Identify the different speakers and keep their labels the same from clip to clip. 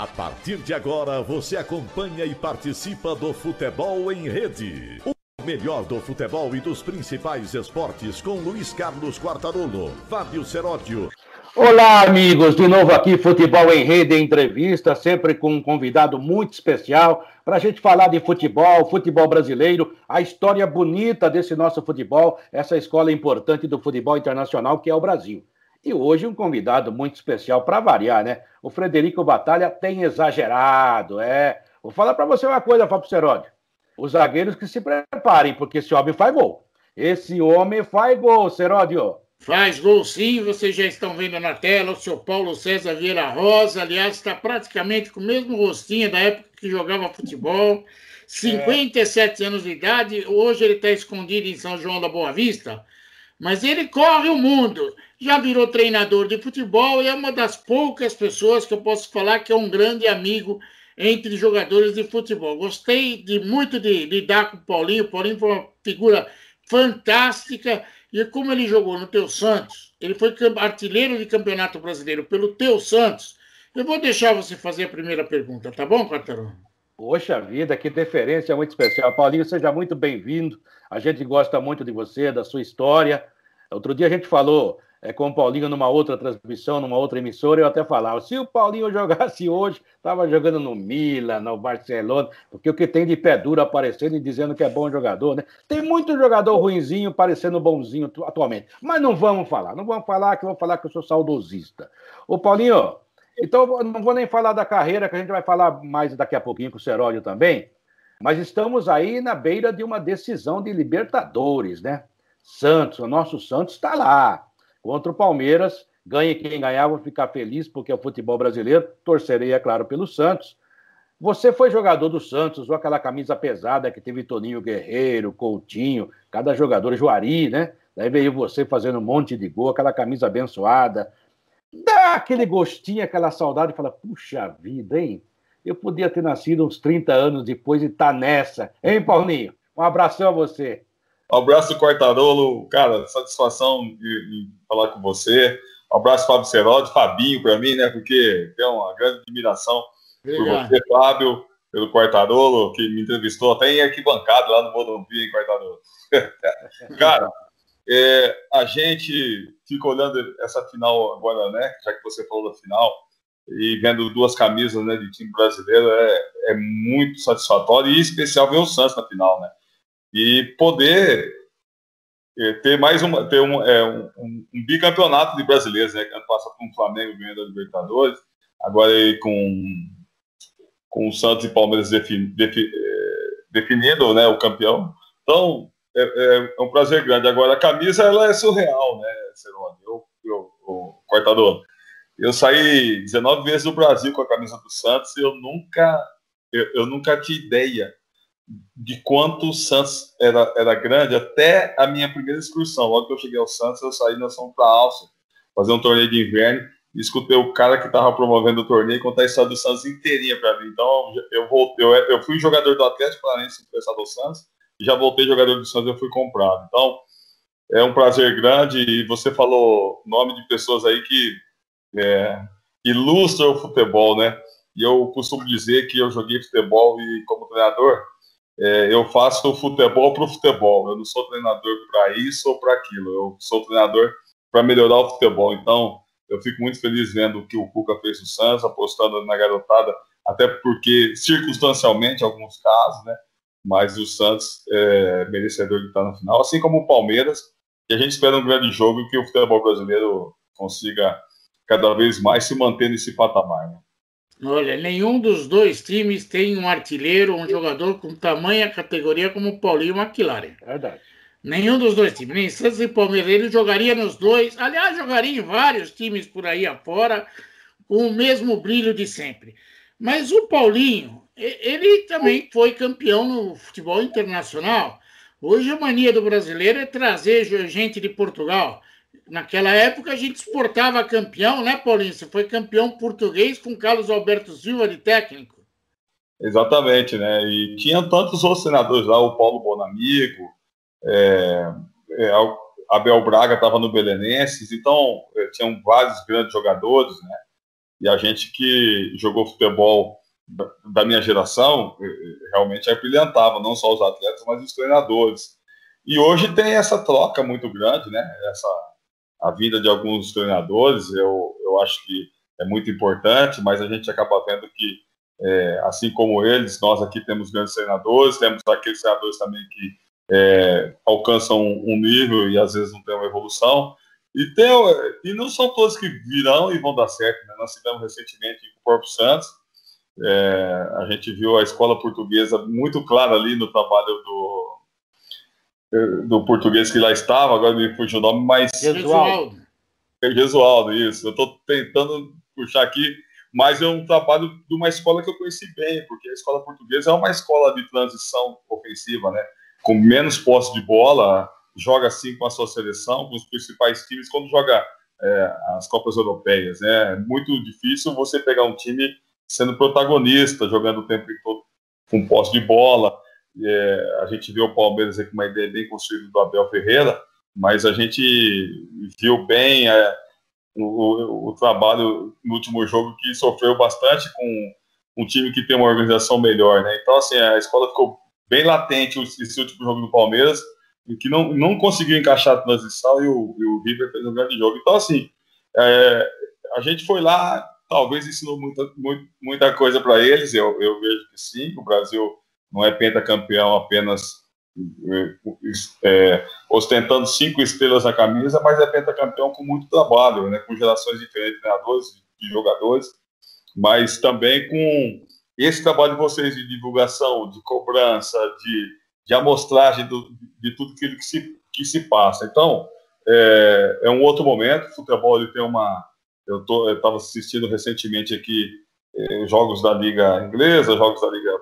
Speaker 1: A partir de agora, você acompanha e participa do Futebol em Rede. O melhor do futebol e dos principais esportes com Luiz Carlos Quartarolo, Fábio Seródio.
Speaker 2: Olá, amigos, de novo aqui, Futebol em Rede Entrevista, sempre com um convidado muito especial para a gente falar de futebol, futebol brasileiro, a história bonita desse nosso futebol, essa escola importante do futebol internacional que é o Brasil. E hoje um convidado muito especial para variar, né? O Frederico Batalha tem exagerado, é. Vou falar para você uma coisa, Fábio Seródio. Os zagueiros que se preparem, porque esse homem faz gol. Esse homem faz gol, Seródio.
Speaker 3: Faz gol sim, vocês já estão vendo na tela o seu Paulo César Vieira Rosa, aliás, está praticamente com o mesmo rostinho da época que jogava futebol. 57 é. anos de idade, hoje ele está escondido em São João da Boa Vista, mas ele corre o mundo já virou treinador de futebol e é uma das poucas pessoas que eu posso falar que é um grande amigo entre jogadores de futebol. Gostei de muito de lidar com o Paulinho. O Paulinho foi uma figura fantástica. E como ele jogou no Teu Santos, ele foi artilheiro de campeonato brasileiro pelo Teu Santos. Eu vou deixar você fazer a primeira pergunta, tá bom, Quartarão?
Speaker 2: Poxa vida, que deferência muito especial. Paulinho, seja muito bem-vindo. A gente gosta muito de você, da sua história. Outro dia a gente falou é, com o Paulinho numa outra transmissão, numa outra emissora, eu até falava, se o Paulinho jogasse hoje, estava jogando no Milan, no Barcelona, porque o que tem de pé duro aparecendo e dizendo que é bom jogador, né? Tem muito jogador ruinzinho parecendo bonzinho atualmente. Mas não vamos falar, não vamos falar que eu vou falar que eu sou saudosista. Ô Paulinho, então não vou nem falar da carreira, que a gente vai falar mais daqui a pouquinho com o Seródio também, mas estamos aí na beira de uma decisão de Libertadores, né? Santos, o nosso Santos está lá Contra o Palmeiras, ganhe quem ganhar, vou ficar feliz porque é o futebol brasileiro. Torcerei, é claro, pelo Santos. Você foi jogador do Santos, usou aquela camisa pesada que teve Toninho Guerreiro, Coutinho, cada jogador, Juari, né? Daí veio você fazendo um monte de gol, aquela camisa abençoada. Dá aquele gostinho, aquela saudade, fala, puxa vida, hein? Eu podia ter nascido uns 30 anos depois e tá nessa. Hein, Paulinho? Um abração a você.
Speaker 4: Um abraço, Cortarolo. Cara, satisfação de, de falar com você. Um abraço, Fábio Seródio, Fabinho, para mim, né? Porque tem uma grande admiração Obrigado. por você, Fábio, pelo Quartarolo, que me entrevistou até em arquibancada lá no Morumbi, em Quartarolo. Cara, é, a gente fica olhando essa final agora, né? Já que você falou da final, e vendo duas camisas né, de time brasileiro é, é muito satisfatório, e especial ver o Santos na final, né? e poder é, ter mais uma, ter um, é, um, um, bicampeonato de brasileiros, né? Ano passado com o Flamengo ganhando a Libertadores, agora aí com, com o Santos e Palmeiras defin, defi, é, definindo né, o campeão. Então, é, é, é, um prazer grande. Agora, a camisa ela é surreal, né, Cerone? Eu, eu, eu, cortador. Eu saí 19 vezes do Brasil com a camisa do Santos e eu nunca, eu, eu nunca tinha ideia de quanto o Santos era, era grande até a minha primeira excursão. Logo que eu cheguei ao Santos, eu saí nós fomos para Alça, fazer um torneio de inverno, e escutei o cara que estava promovendo o torneio contar a história do Santos inteirinha para mim. Então, eu, voltei, eu, eu fui jogador do Atlético Paranaense emprestado ao Santos, e já voltei jogador do Santos, eu fui comprado. Então, é um prazer grande, e você falou nome de pessoas aí que é, ilustram o futebol, né? E eu costumo dizer que eu joguei futebol e como treinador, é, eu faço futebol para o futebol. Eu não sou treinador para isso ou para aquilo. Eu sou treinador para melhorar o futebol. Então, eu fico muito feliz vendo o que o Cuca fez no Santos, apostando na garotada, até porque, circunstancialmente, em alguns casos, né? Mas o Santos é merecedor de estar na final, assim como o Palmeiras. E a gente espera um grande jogo e que o futebol brasileiro consiga cada vez mais se manter nesse patamar. Né?
Speaker 3: Olha, nenhum dos dois times tem um artilheiro, um jogador com tamanha categoria como o Paulinho McLaren. Verdade. Nenhum dos dois times, nem Santos e Palmeiras. Ele jogaria nos dois, aliás, jogaria em vários times por aí afora, com o mesmo brilho de sempre. Mas o Paulinho, ele também foi campeão no futebol internacional. Hoje a mania do brasileiro é trazer gente de Portugal. Naquela época a gente exportava campeão, né, Paulinho? Você foi campeão português com Carlos Alberto Silva de técnico.
Speaker 4: Exatamente, né? E tinha tantos outros treinadores lá, o Paulo Bonamigo, é, é, Abel Braga estava no Belenenses, então é, tinham vários grandes jogadores, né? E a gente que jogou futebol da minha geração realmente brilhantava, não só os atletas, mas os treinadores. E hoje tem essa troca muito grande, né? Essa, a vida de alguns treinadores, eu, eu acho que é muito importante, mas a gente acaba vendo que, é, assim como eles, nós aqui temos grandes treinadores, temos aqueles treinadores também que é, alcançam um nível e às vezes não tem uma evolução. E, tem, e não são todos que virão e vão dar certo. Né? Nós tivemos recentemente o Corpo Santos, é, a gente viu a escola portuguesa muito clara ali no trabalho do, do português que lá estava, agora me fugiu o nome, mas.
Speaker 3: Jesualdo.
Speaker 4: Jesualdo, isso. Eu estou tentando puxar aqui, mas é um trabalho de uma escola que eu conheci bem, porque a escola portuguesa é uma escola de transição ofensiva, né? Com menos posse de bola, joga assim com a sua seleção, com os principais times, quando joga é, as Copas Europeias. Né? É muito difícil você pegar um time sendo protagonista, jogando o tempo todo com posse de bola. É, a gente viu o Palmeiras com uma ideia bem construída do Abel Ferreira, mas a gente viu bem é, o, o, trabalho no último jogo que sofreu bastante com um time que tem uma organização melhor, né? Então, assim, a escola ficou bem latente esse último jogo do Palmeiras, e que não, não conseguiu encaixar a transição e o, e o River fez um grande jogo. Então, assim, é, a gente foi lá, talvez ensinou muita, muita coisa para eles, eu, eu vejo que sim, o Brasil não é pentacampeão apenas é, ostentando cinco estrelas na camisa, mas é pentacampeão com muito trabalho, né, com gerações diferentes de treinadores, de jogadores, mas também com esse trabalho de vocês de divulgação, de cobrança, de, de amostragem do, de tudo aquilo que se, que se passa. Então, é, é um outro momento, o futebol ele tem uma... Eu estava assistindo recentemente aqui jogos da Liga Inglesa, jogos da Liga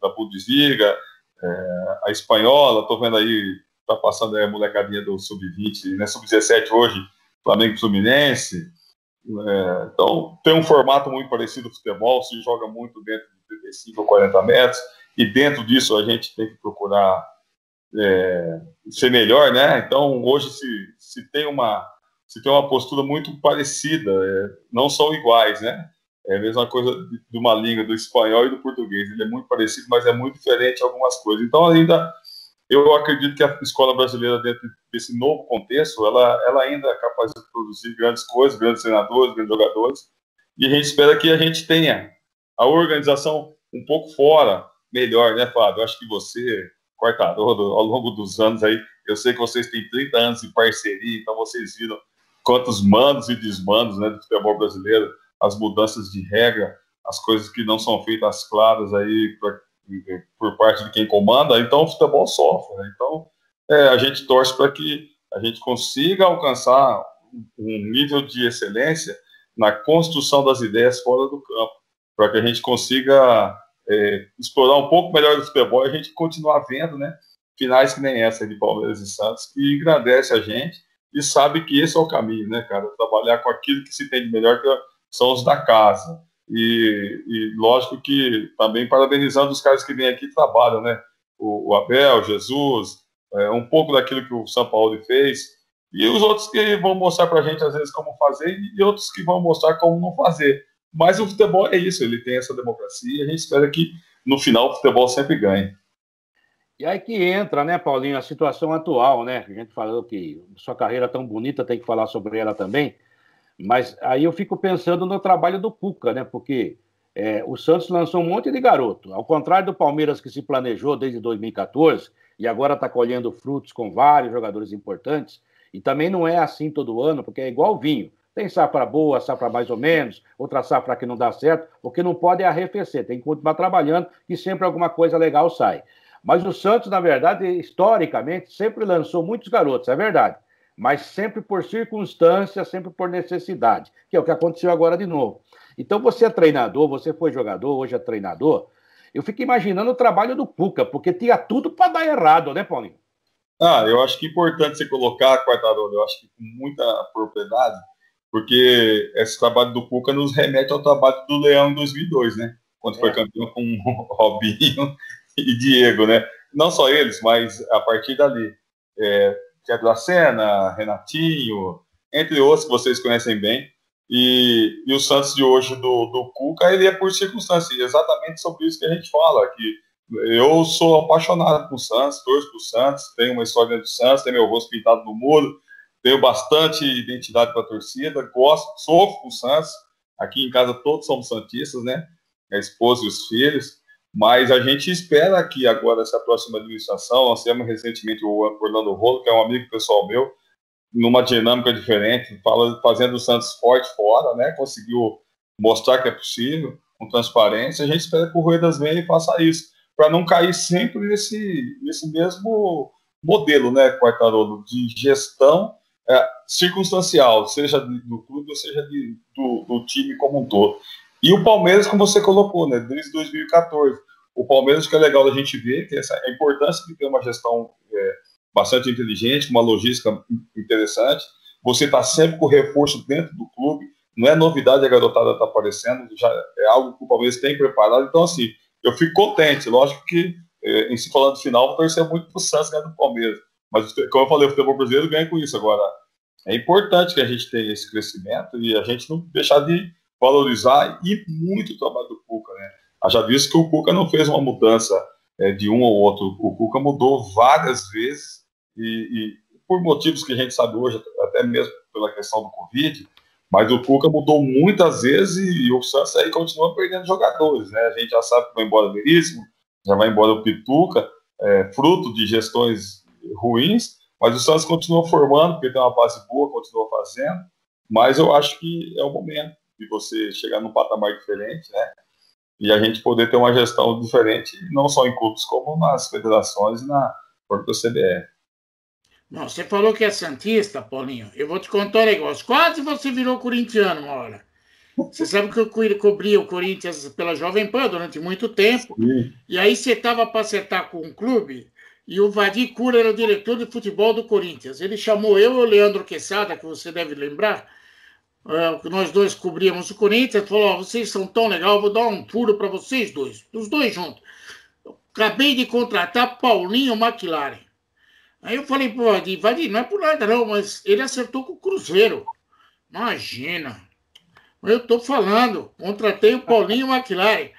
Speaker 4: da Bundesliga, é, a espanhola, estou vendo aí, está passando a molecadinha do Sub-20, né, Sub-17 hoje, Flamengo Fluminense. É, então, tem um formato muito parecido do futebol, se joga muito dentro de 35 ou 40 metros, e dentro disso a gente tem que procurar é, ser melhor, né? Então, hoje se, se, tem uma, se tem uma postura muito parecida, é, não são iguais, né? É a mesma coisa de uma língua do espanhol e do português. Ele é muito parecido, mas é muito diferente algumas coisas. Então, ainda, eu acredito que a escola brasileira, dentro desse novo contexto, ela, ela ainda é capaz de produzir grandes coisas, grandes treinadores, grandes jogadores. E a gente espera que a gente tenha a organização um pouco fora, melhor, né, Fábio? Eu acho que você, Quartarolo, ao longo dos anos aí, eu sei que vocês têm 30 anos de parceria, então vocês viram quantos mandos e desmandos né, do futebol brasileiro as mudanças de regra, as coisas que não são feitas claras aí pra, por parte de quem comanda, então o futebol sofre. Né? Então é, a gente torce para que a gente consiga alcançar um nível de excelência na construção das ideias fora do campo, para que a gente consiga é, explorar um pouco melhor do futebol e a gente continuar vendo, né, finais que nem essa de Palmeiras e Santos, que engrandece a gente e sabe que esse é o caminho, né, cara? Trabalhar com aquilo que se tem de melhor, que é são os da casa. E, e, lógico que também parabenizando os caras que vêm aqui e trabalham, né? O, o Abel, Jesus, é, um pouco daquilo que o São Paulo fez, e os outros que vão mostrar para a gente às vezes como fazer, e outros que vão mostrar como não fazer. Mas o futebol é isso, ele tem essa democracia, e a gente espera que no final o futebol sempre ganhe.
Speaker 2: E aí que entra, né, Paulinho, a situação atual, né? A gente falou que sua carreira tão bonita, tem que falar sobre ela também. Mas aí eu fico pensando no trabalho do Cuca, né? Porque é, o Santos lançou um monte de garoto. Ao contrário do Palmeiras, que se planejou desde 2014 e agora está colhendo frutos com vários jogadores importantes. E também não é assim todo ano, porque é igual vinho. Tem safra boa, safra mais ou menos, outra safra que não dá certo. O que não pode é arrefecer, tem que continuar trabalhando, que sempre alguma coisa legal sai. Mas o Santos, na verdade, historicamente, sempre lançou muitos garotos, é verdade mas sempre por circunstância, sempre por necessidade, que é o que aconteceu agora de novo. Então, você é treinador, você foi jogador, hoje é treinador. Eu fico imaginando o trabalho do Puca, porque tinha tudo para dar errado, né, Paulinho?
Speaker 4: Ah, eu acho que é importante você colocar, Quartarolo, eu acho que com muita propriedade, porque esse trabalho do Puca nos remete ao trabalho do Leão em 2002, né? Quando é. foi campeão com Robinho e Diego, né? Não só eles, mas a partir dali. É, Tiago da Sena, Renatinho, entre outros que vocês conhecem bem. E, e o Santos de hoje do, do Cuca, ele é por circunstância, exatamente sobre isso que a gente fala, que eu sou apaixonado por Santos, torço por Santos, tenho uma história do Santos, tenho meu rosto pintado no muro, tenho bastante identidade com a torcida, gosto, sofro com Santos, aqui em casa todos somos santistas, né? A esposa e os filhos, mas a gente espera que agora, essa próxima administração, nós temos recentemente o Orlando Rolo, que é um amigo pessoal meu, numa dinâmica diferente, fazendo o Santos forte fora, né? Conseguiu mostrar que é possível, com transparência. A gente espera que o Rui das Venha faça isso, para não cair sempre nesse, nesse mesmo modelo, né, Quartarolo, de gestão é, circunstancial, seja do clube ou seja de, do, do, time como um todo. E o Palmeiras, como você colocou, né, desde 2014. O Palmeiras, que é legal a gente ver, tem essa a importância de ter uma gestão é, bastante inteligente, uma logística interessante. Você está sempre com reforço dentro do clube. Não é novidade a garotada está aparecendo, já é algo que o Palmeiras tem preparado. Então, assim, eu fico contente. Lógico que, é, em se falando final, vou torcer muito para o Santos ganhar do Palmeiras. Mas, como eu falei, o futebol brasileiro ganha com isso. Agora, é importante que a gente tenha esse crescimento e a gente não deixar de valorizar e muito o trabalho do Cuca, né? Já visto que o Cuca não fez uma mudança é, de um ou outro. O Cuca mudou várias vezes e, e, por motivos que a gente sabe hoje, até mesmo pela questão do Covid, mas o Cuca mudou muitas vezes e, e o Santos aí continua perdendo jogadores, né? A gente já sabe que vai embora o Veríssimo, já vai embora o Pituca, é, fruto de gestões ruins, mas o Santos continua formando, porque tem uma base boa, continua fazendo, mas eu acho que é o momento de você chegar num patamar diferente, né? E a gente poder ter uma gestão diferente, não só em clubes, como nas federações e na própria CBF.
Speaker 3: Não, você falou que é Santista, Paulinho. Eu vou te contar um negócio. Quase você virou corintiano uma hora. Você sabe que eu cobri o Corinthians pela Jovem Pan durante muito tempo. Sim. E aí você estava para acertar com um clube e o Vadir Cura era o diretor de futebol do Corinthians. Ele chamou eu e o Leandro Quesada, que você deve lembrar, uh, nós dois cobríamos o Corinthians, falou: oh, vocês são tão legal, vou dar um furo para vocês dois, os dois juntos. Eu acabei de contratar Paulinho McLaren. Aí eu falei pro Vadir, não é por nada não, mas ele acertou com o Cruzeiro. Imagina. Eu tô falando, contratei o Paulinho McLaren.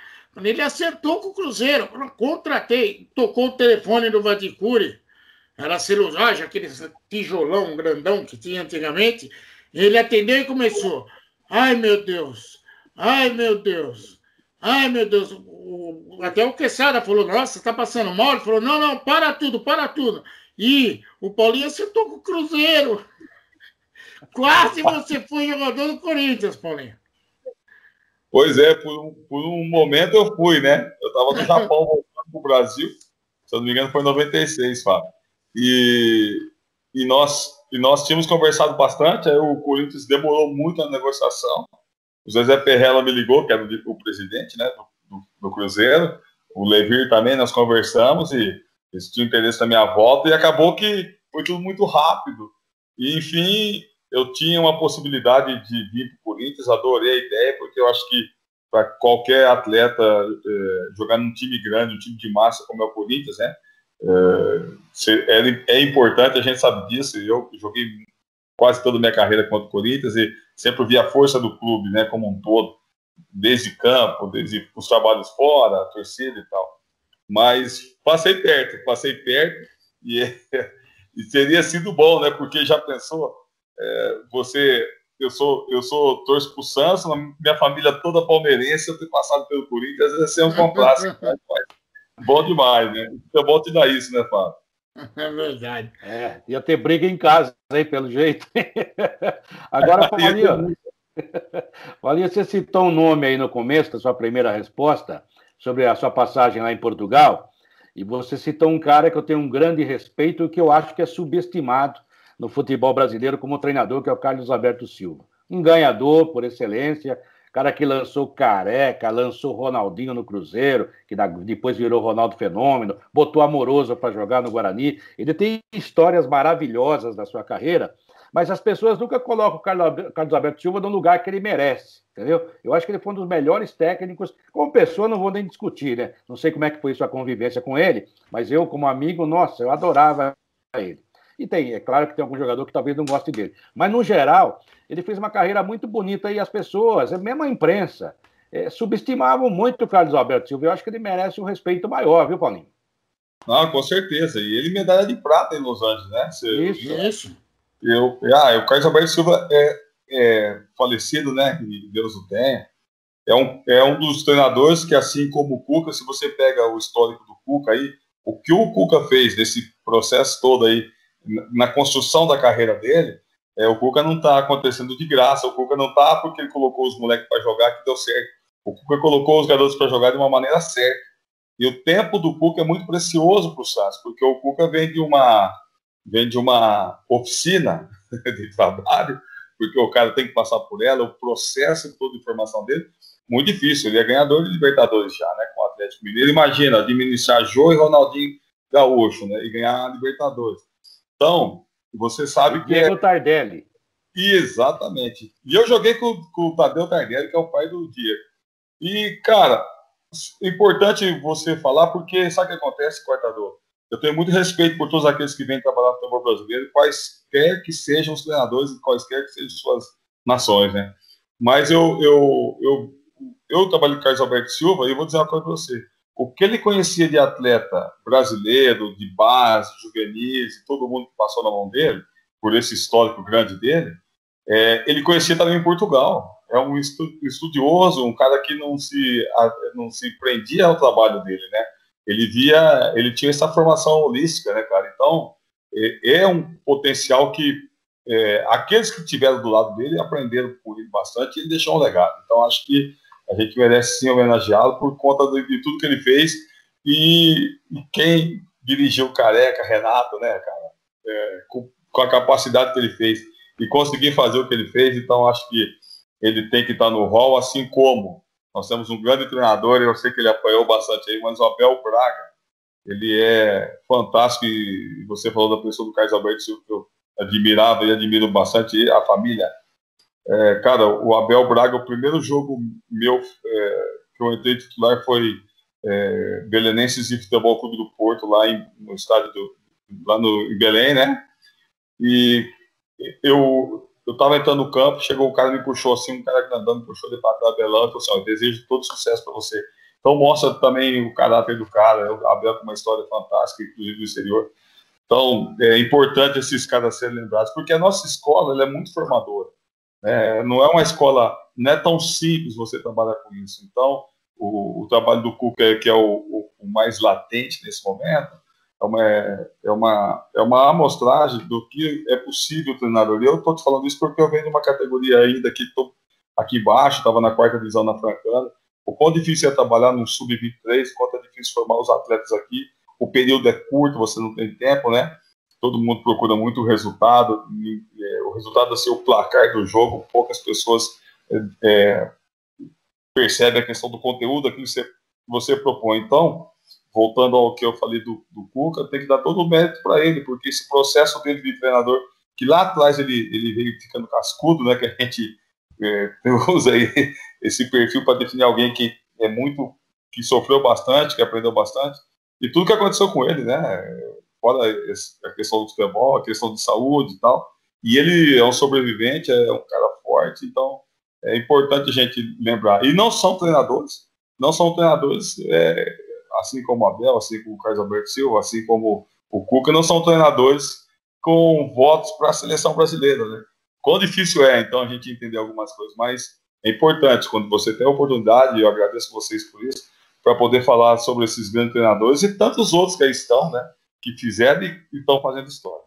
Speaker 3: Ele acertou com o Cruzeiro. Contratei, tocou o telefone do Vadicuri. Era celulose, aquele tijolão grandão que tinha antigamente. Ele atendeu e começou. Ai, meu Deus. Ai, meu Deus. Ai, meu Deus. até o Quesada falou, nossa, tá passando mal? Ele falou, não, não, para tudo, para tudo. E o Paulinho acertou com o Cruzeiro. Quase você foi jogador do Corinthians, Paulinho.
Speaker 4: Pois é, por um, por um momento eu fui, né? Eu estava no Japão voltando para o Brasil, se eu não me engano foi em 96, Fábio. E, e, nós, e nós tínhamos conversado bastante, aí o Corinthians demorou muito na negociação. O Zezé Perrella me ligou, que era o, presidente né, do, do, Cruzeiro, o Levir também, nós conversamos e eles tinham interesse na minha volta e acabou que foi tudo muito rápido. E, enfim, eu tinha uma possibilidade de vir para o Corinthians, adorei a ideia, porque eu acho que para qualquer atleta é, jogar num time grande, um time de massa como é o Corinthians, né? É, é, é importante, a gente sabe disso. Eu joguei quase toda a minha carreira contra o Corinthians e sempre vi a força do clube, né, como um todo, desde campo, desde os trabalhos fora, a torcida e tal. Mas passei perto, passei perto e, e teria sido bom, né? Porque já pensou, é, você, eu sou, eu sou torço pro Santos, minha família toda palmeirense, eu ter passado pelo Corinthians, ia ser um complexo. Bom demais, né? É bom te dar isso, né, Fábio?
Speaker 3: É verdade.
Speaker 2: É, ia ter briga em casa, aí, pelo jeito. Agora, Paulinho, Paulinho, você citou um nome aí no começo da sua primeira resposta sobre a sua passagem lá em Portugal, e você citou um cara que eu tenho um grande respeito e que eu acho que é subestimado no futebol brasileiro como treinador, que é o Carlos Alberto Silva. Um ganhador por excelência, cara que lançou Careca, lançou Ronaldinho no Cruzeiro, que depois virou Ronaldo Fenômeno, botou Amoroso para jogar no Guarani. Ele tem histórias maravilhosas da sua carreira, mas as pessoas nunca colocam o Carlos Alberto Silva no lugar que ele merece, entendeu? Eu acho que ele foi um dos melhores técnicos. Como pessoa, não vou nem discutir, né? Não sei como é que foi sua convivência com ele, mas eu, como amigo, nossa, eu adorava ele. E tem, é claro que tem algum jogador que talvez não goste dele. Mas, no geral, ele fez uma carreira muito bonita e as pessoas, mesmo a imprensa, é, subestimavam muito o Carlos Alberto Silva. Eu acho que ele merece um respeito maior, viu, Paulinho?
Speaker 4: Ah, com certeza. E ele medalha de prata em Los Angeles, né?
Speaker 2: Você, isso.
Speaker 3: Isso.
Speaker 4: Eu, ah, o Carlos Alberto Silva é, é falecido, né? Que Deus o tenha. É um, é um dos treinadores que, assim como o Cuca, se você pega o histórico do Cuca aí, o que o Cuca fez nesse processo todo aí, na construção da carreira dele, é, o Cuca não está acontecendo de graça, o Cuca não está porque ele colocou os moleques para jogar que deu certo. O Cuca colocou os garotos para jogar de uma maneira certa. E o tempo do Cuca é muito precioso para o Santos, porque o Cuca vem de uma vem de uma oficina de trabalho, porque o cara tem que passar por ela, o processo todo de formação dele, muito difícil. Ele é ganhador de Libertadores já, né, com o Atlético Mineiro. Imagina, administrar Jô e Ronaldinho Gaúcho, né, e ganhar a Libertadores. Então, você sabe que
Speaker 2: Diego é... Tardelli.
Speaker 4: Exatamente. E eu joguei com, com o Tadeu Tardelli, que é o pai do Diego. E, cara, importante você falar, porque sabe o que acontece, cortador? Eu tenho muito respeito por todos aqueles que vêm trabalhar no futebol brasileiro, quaisquer que sejam os treinadores e quaisquer que sejam suas nações, né? Mas eu, eu, eu eu trabalho com o Carlos Alberto Silva e eu vou dizer uma coisa para você. O que ele conhecia de atleta brasileiro, de base, juvenis, todo mundo que passou na mão dele, por esse histórico grande dele, é, ele conhecia também em Portugal. É um estudioso, um cara que não se, não se prendia ao trabalho dele, né? Ele via, ele tinha essa formação holística, né, cara? Então, é, é um potencial que é, aqueles que estiveram do lado dele aprenderam com ele bastante e deixou um legado. Então, acho que a gente merece sim homenageá-lo por conta de, de, tudo que ele fez. E, e, quem dirigiu Careca, Renato, né, cara, é, com, com, a capacidade que ele fez e conseguir fazer o que ele fez, então acho que ele tem que estar no hall, assim como nós temos um grande treinador, eu sei que ele apoiou bastante aí, mas o Abel Braga, ele é fantástico e você falou da pessoa do Carlos Alberto Silva, que eu admirava e admiro bastante, a família é, cara, o Abel Braga, o primeiro jogo meu é, que eu entrei titular foi é, Belenenses e Futebol Clube do Porto, lá em, no estádio do, lá no, em Belém, né? E eu eu tava entrando no campo, chegou o cara me puxou assim, um cara andando puxou de patrão Abelão, e falou assim, ó, desejo todo sucesso para você. Então mostra também o caráter do cara, o Abel com uma história fantástica, inclusive do exterior. Então é importante esses caras serem lembrados, porque a nossa escola é muito formadora. É, não é uma escola, não é tão simples você trabalhar com isso. Então, o, o trabalho do Cuca, que é o, o, o, mais latente nesse momento, é uma, é, uma, é uma amostragem do que é possível o treinador. E eu estou te falando isso porque eu venho de uma categoria ainda que estou aqui embaixo, estava na quarta divisão na Francana. O quão difícil é trabalhar no sub-23, quanto é difícil formar os atletas aqui. O período é curto, você não tem tempo, né? Todo mundo procura muito o resultado, é, o resultado ser o placar do jogo, poucas pessoas é, é, percebem a questão do conteúdo, aquilo que você, você propõe. Então, voltando ao que eu falei do, do Cuca, tem que dar todo o mérito para ele, porque esse processo dele de treinador, que lá atrás ele, ele veio ficando cascudo, né, que a gente é, usa aí esse perfil para definir alguém que é muito, que sofreu bastante, que aprendeu bastante, e tudo que aconteceu com ele, né, fora a questão do futebol, a questão de saúde e tal. E ele é um sobrevivente, é um cara forte, então é importante a gente lembrar. E não são treinadores, não são treinadores, é, assim como o Abel, assim como o Carlos Alberto Silva, assim como o Cuca, não são treinadores com votos para a seleção brasileira, né? Quão difícil é, então, a gente entender algumas coisas, mas é importante, quando você tem a oportunidade, eu agradeço vocês por isso, para poder falar sobre esses grandes treinadores e tantos outros que aí estão, né? Que fizeram e estão fazendo história.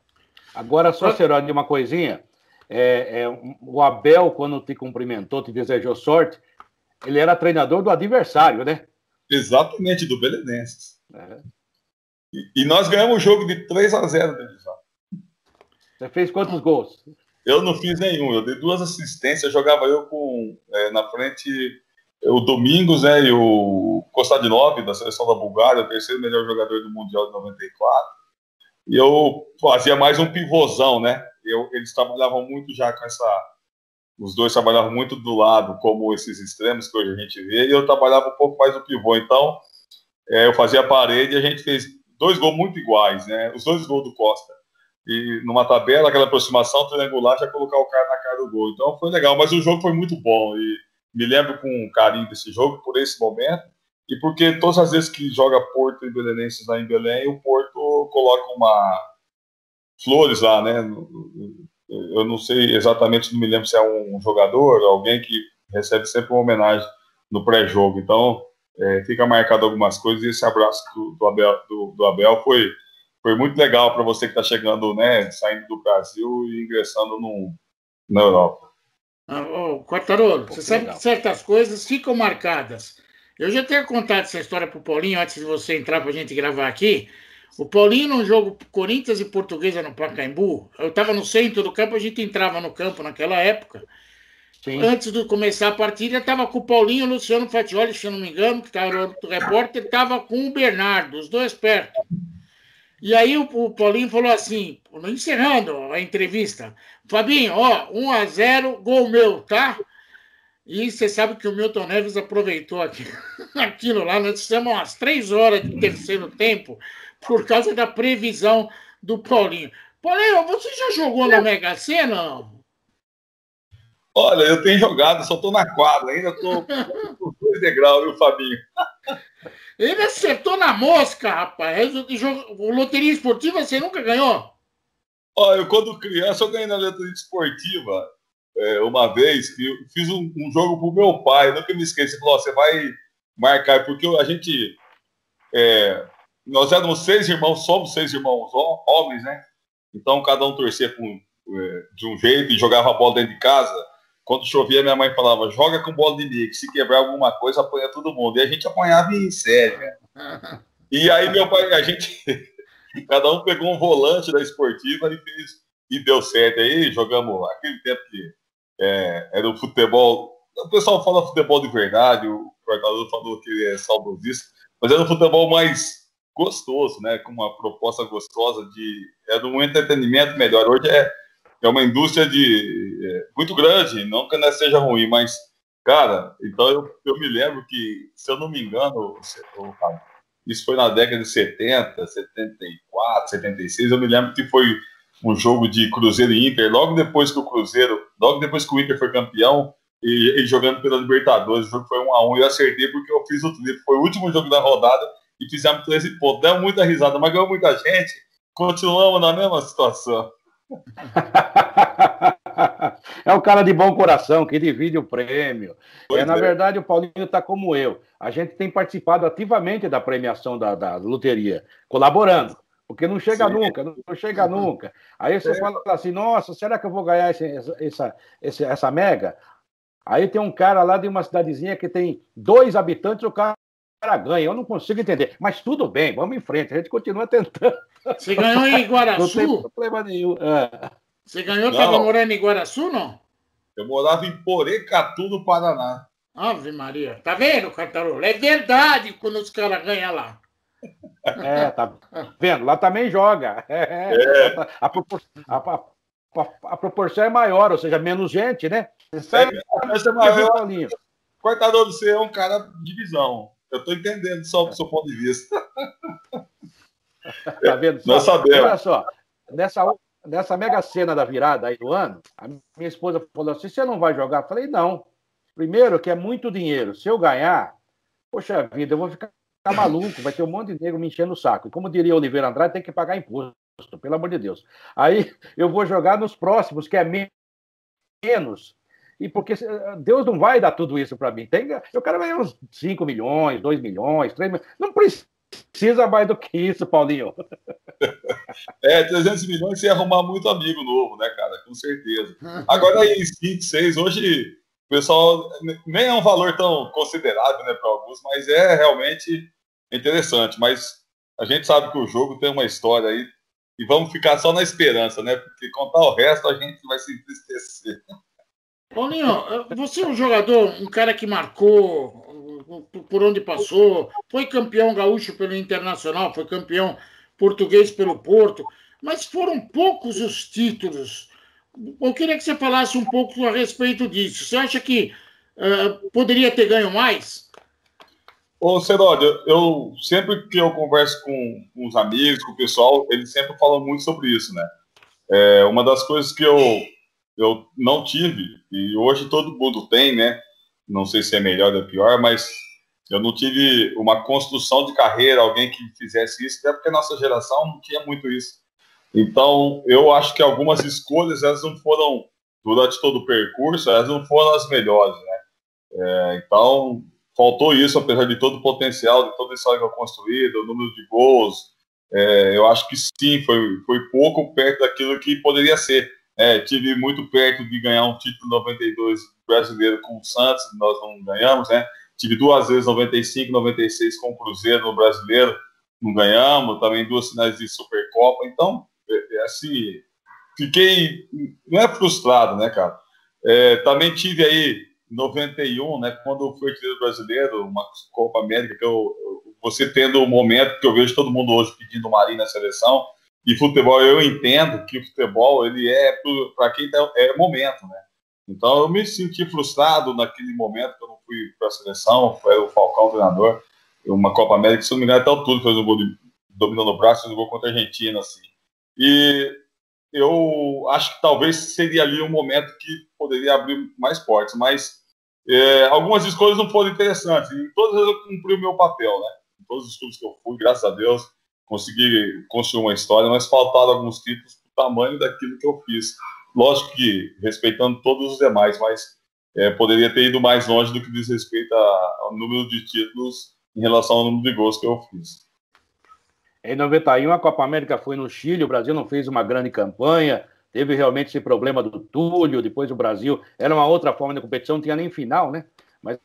Speaker 2: Agora, só, de uma coisinha. É, é, o Abel, quando te cumprimentou, te desejou sorte, ele era treinador do adversário, né?
Speaker 4: Exatamente, do Belenenses. É. E, e, nós ganhamos o jogo de 3 a 0 dele já.
Speaker 2: Você fez quantos gols?
Speaker 4: Eu não fiz nenhum, eu dei duas assistências, jogava eu com é, na frente o Domingos né, e o Kostadinov, da seleção da Bulgária, o terceiro melhor jogador do Mundial de 94. E eu fazia mais um pivôzão, né? Eu, eles trabalhavam muito já com essa. Os dois trabalhavam muito do lado, como esses extremos que hoje a gente vê, e eu trabalhava um pouco mais no pivô. Então, é, eu fazia a parede e a gente fez dois gols muito iguais, né? Os dois gols do Costa. e numa tabela, aquela aproximação triangular, já colocar o cara na cara do gol. Então foi legal, mas o jogo foi muito bom e me lembro com carinho desse jogo por esse momento e porque todas as vezes que joga Porto e Belenenses lá em Belém, o Porto coloca uma flores lá, né? Eu não sei exatamente, não me lembro se é um jogador, alguém que recebe sempre uma homenagem no pré-jogo. Então, é, fica marcado algumas coisas e esse abraço do, do Abel, do, do Abel foi, foi muito legal para você que está chegando, né, saindo do Brasil e ingressando no, na Europa.
Speaker 3: Ah, oh, Quartarolo, você sabe que certas coisas ficam marcadas. Eu já tinha contado essa história para o Paulinho antes de você entrar para a gente gravar aqui. O Paulinho, num jogo Corinthians e Portuguesa no Pacaembu, eu estava no centro do campo, a gente entrava no campo naquela época. Sim. Antes de começar a partida, estava com o Paulinho o Luciano Fatioli, se eu não me engano, que estava o repórter, estava com o Bernardo, os dois perto. E aí o, o, Paulinho falou assim, encerrando a entrevista, Fabinho, ó, 1 a 0 gol meu, tá? E você sabe que o Milton Neves aproveitou aqui, aquilo lá, nós fizemos umas três horas de terceiro tempo por causa da previsão do Paulinho. Paulinho, você já jogou na Mega Sena?
Speaker 4: Olha, eu tenho jogado, só estou na quadra, ainda estou com dois degraus, viu, Fabinho?
Speaker 3: Ele acertou na mosca, rapaz. O loteria esportiva você nunca ganhou?
Speaker 4: Olha, eu quando criança eu ganhei na loteria esportiva é, uma vez que eu fiz um, um jogo pro meu pai, nunca me esqueci. Falou: você vai marcar, porque a gente. É, nós éramos seis irmãos, somos seis irmãos homens, né? Então cada um torcia com, é, de um jeito e jogava a bola dentro de casa. Quando chovia, minha mãe falava: joga com bola de liga, se quebrar alguma coisa, apanha todo mundo. E a gente apanhava em sério, né? E aí meu pai, a gente. cada um pegou um volante da esportiva e fez. E deu certo aí, jogamos aquele tempo que é, era o futebol. O pessoal fala futebol de verdade, o Cortador falou que é saudosista, mas era um futebol mais gostoso, né? Com uma proposta gostosa de. Era um entretenimento melhor. Hoje é, é uma indústria de é, muito grande, não que não seja ruim, mas, cara, então eu, eu me lembro que, se eu não me engano, isso foi na década de 70, 74, 76, eu me lembro que foi um jogo de Cruzeiro e Inter, logo depois que o Cruzeiro, logo depois que o Inter foi campeão, e, e jogando pela Libertadores, o jogo foi 1 a 1 e eu acertei porque eu fiz o triplo. Foi o último jogo da rodada e fizemos 13 pontos. Deu muita risada, mas ganhou muita gente. Continuamos na mesma situação.
Speaker 2: é um cara de bom coração que divide o prêmio. é, na é. verdade, o Paulinho está como eu. A gente tem participado ativamente da premiação da, da loteria, colaborando. Porque não chega Sim. nunca, não chega nunca. Aí você é. fala assim, nossa, será que eu vou ganhar esse, essa, essa, essa mega? Aí tem um cara lá de uma cidadezinha que tem dois habitantes, o cara ganha. Eu não consigo entender. Mas tudo bem, vamos em frente, a gente continua tentando.
Speaker 3: Você ganhou em Iguaraçu? Não
Speaker 2: tem problema nenhum. É.
Speaker 3: Você ganhou, estava morando em Iguaraçu, não?
Speaker 4: Eu morava em Porecatu, no Paraná.
Speaker 3: Ave Maria. Tá vendo, Cantarola? É verdade quando os caras ganham lá.
Speaker 2: É, tá vendo? Lá também joga. É, é. A, propor... a, a, a, proporção é maior, ou seja, menos gente, né?
Speaker 4: Você é, é maior. Cortador, você é um cara de visão. Eu estou entendendo só do seu ponto de vista.
Speaker 2: Tá vendo? Só?
Speaker 4: Nós sabemos.
Speaker 2: Olha só, nessa, nessa mega cena da virada aí do ano, a minha esposa falou assim: você não vai jogar? Eu falei, não. Primeiro, que é muito dinheiro. Se eu ganhar, poxa vida, eu vou ficar maluco, vai ter um monte de negro me enchendo o saco. E como diria Oliveira Andrade, tem que pagar imposto, pelo amor de Deus. Aí eu vou jogar nos próximos, que é menos. E porque Deus não vai dar tudo isso para mim. Tem, eu quero ganhar uns 5 milhões, 2 milhões, 3 milhões. Não precisa mais do que isso, Paulinho.
Speaker 4: É, 300 milhões você ia arrumar muito amigo novo, né, cara? Com certeza. Agora aí, 5, 6, hoje o pessoal nem é um valor tão considerável, né, para alguns, mas é realmente interessante, mas a gente sabe que o jogo tem uma história aí e vamos ficar só na esperança, né? Porque contar o resto a gente vai se entristecer.
Speaker 3: Paulinho, você é um jogador, um cara que marcou por onde passou, foi campeão gaúcho pelo Internacional, foi campeão português pelo Porto, mas foram poucos os títulos. Eu queria que você falasse um pouco a respeito disso. Você acha que uh, poderia ter ganho mais?
Speaker 4: Ô, Seródio, eu sempre que eu converso com, com os amigos, com o pessoal, eles sempre falam muito sobre isso, né? É, uma das coisas que eu, eu não tive, e hoje todo mundo tem, né? Não sei se é melhor ou pior, mas eu não tive uma construção de carreira, alguém que fizesse isso, até porque a nossa geração não tinha muito isso. Então, eu acho que algumas escolhas, elas não foram, durante todo o percurso, elas não foram as melhores, né? É, então, faltou isso, apesar de todo o potencial, de história que eu construí, do número de gols. É, eu acho que sim, foi, foi pouco perto daquilo que poderia ser. É, tive muito perto de ganhar um título 92 brasileiro com o Santos, nós não ganhamos, né? Tive duas vezes 95, 96 com o Cruzeiro no brasileiro, não ganhamos, também duas finais de Supercopa. Então, é, é assim, fiquei, não é frustrado, né, cara? É, também tive aí 91, né, quando foi artilheiro brasileiro, uma Copa América, que eu, você tendo o momento que eu vejo todo mundo hoje pedindo o Marinho na seleção, e futebol eu entendo que futebol ele é para quem tá, é momento, né? Então eu me senti frustrado naquele momento que eu não fui para a seleção, foi o Falcão o treinador, uma Copa América, se não me engano, até o tudo fez um gol de, dominando o braço, fez um gol contra a Argentina, assim. E eu acho que talvez seria ali um momento que poderia abrir mais portas, mas é, algumas escolhas não foram interessantes. E todas eu cumpri o meu papel, né? Em todos os clubes que eu fui, graças a Deus, consegui construir uma história, mas faltaram alguns títulos do tamanho daquilo que eu fiz. Lógico que respeitando todos os demais, mas é, poderia ter ido mais longe do que diz respeito ao número de títulos em relação ao número de gols que eu fiz.
Speaker 2: Em 91, a Copa América foi no Chile, o Brasil não fez uma grande campanha, teve realmente esse problema do Túlio, depois o Brasil, era uma outra forma de competição, não tinha nem final, né? Mas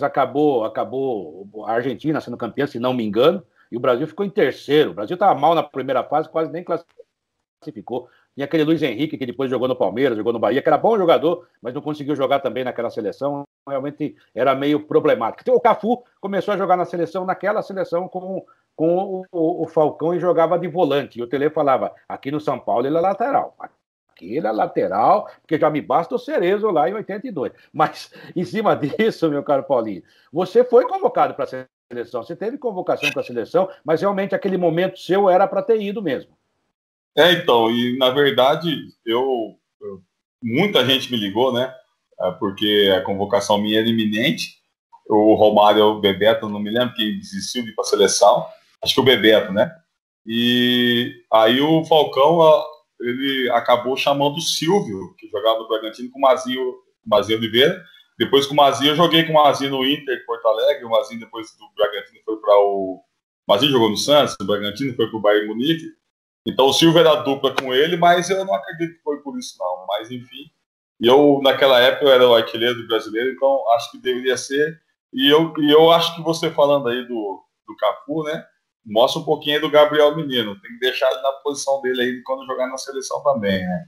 Speaker 2: acabou, acabou a Argentina sendo campeã, se não me engano, e o Brasil ficou em terceiro. O Brasil estava mal na primeira fase, quase nem classificou. Tinha aquele Luiz Henrique, que depois jogou no Palmeiras, jogou no Bahia, que era bom jogador, mas não conseguiu jogar também naquela seleção. Realmente era meio problemático. Então, o Cafu começou a jogar na seleção, naquela seleção, com, com o, o Falcão e jogava de volante. E o Tele falava: aqui no São Paulo ele é lateral, aquele é lateral, porque já me basta o Cerezo lá em 82. Mas, em cima disso, meu caro Paulinho, você foi convocado para a seleção, você teve convocação para a seleção, mas realmente aquele momento seu era para ter ido mesmo.
Speaker 4: É, então, e na verdade, eu, eu muita gente me ligou, né? É, porque a convocação minha era iminente. O Romário, o Bebeto, não me lembro quem desistiu de ir para a seleção. Acho que o Bebeto, né? E aí o Falcão, ele acabou chamando o Silvio, que jogava no Bragantino, com o Mazinho, Mazinho Oliveira. Depois com o Mazinho, eu joguei com o Mazinho no Inter, Porto Alegre. O Mazinho, depois do Bragantino, foi para o. O Mazinho jogou no Santos, o Bragantino foi para o Bayern Munique. Então o Silvio era dupla com ele, mas eu não acredito que foi por isso, não. Mas enfim. E eu, naquela época, eu era o artilheiro brasileiro, então acho que deveria ser. E eu, e eu acho que você falando aí do, do Cafu, né? mostra um pouquinho do Gabriel Menino. Tem que deixar ele na posição dele aí quando jogar na seleção também, né?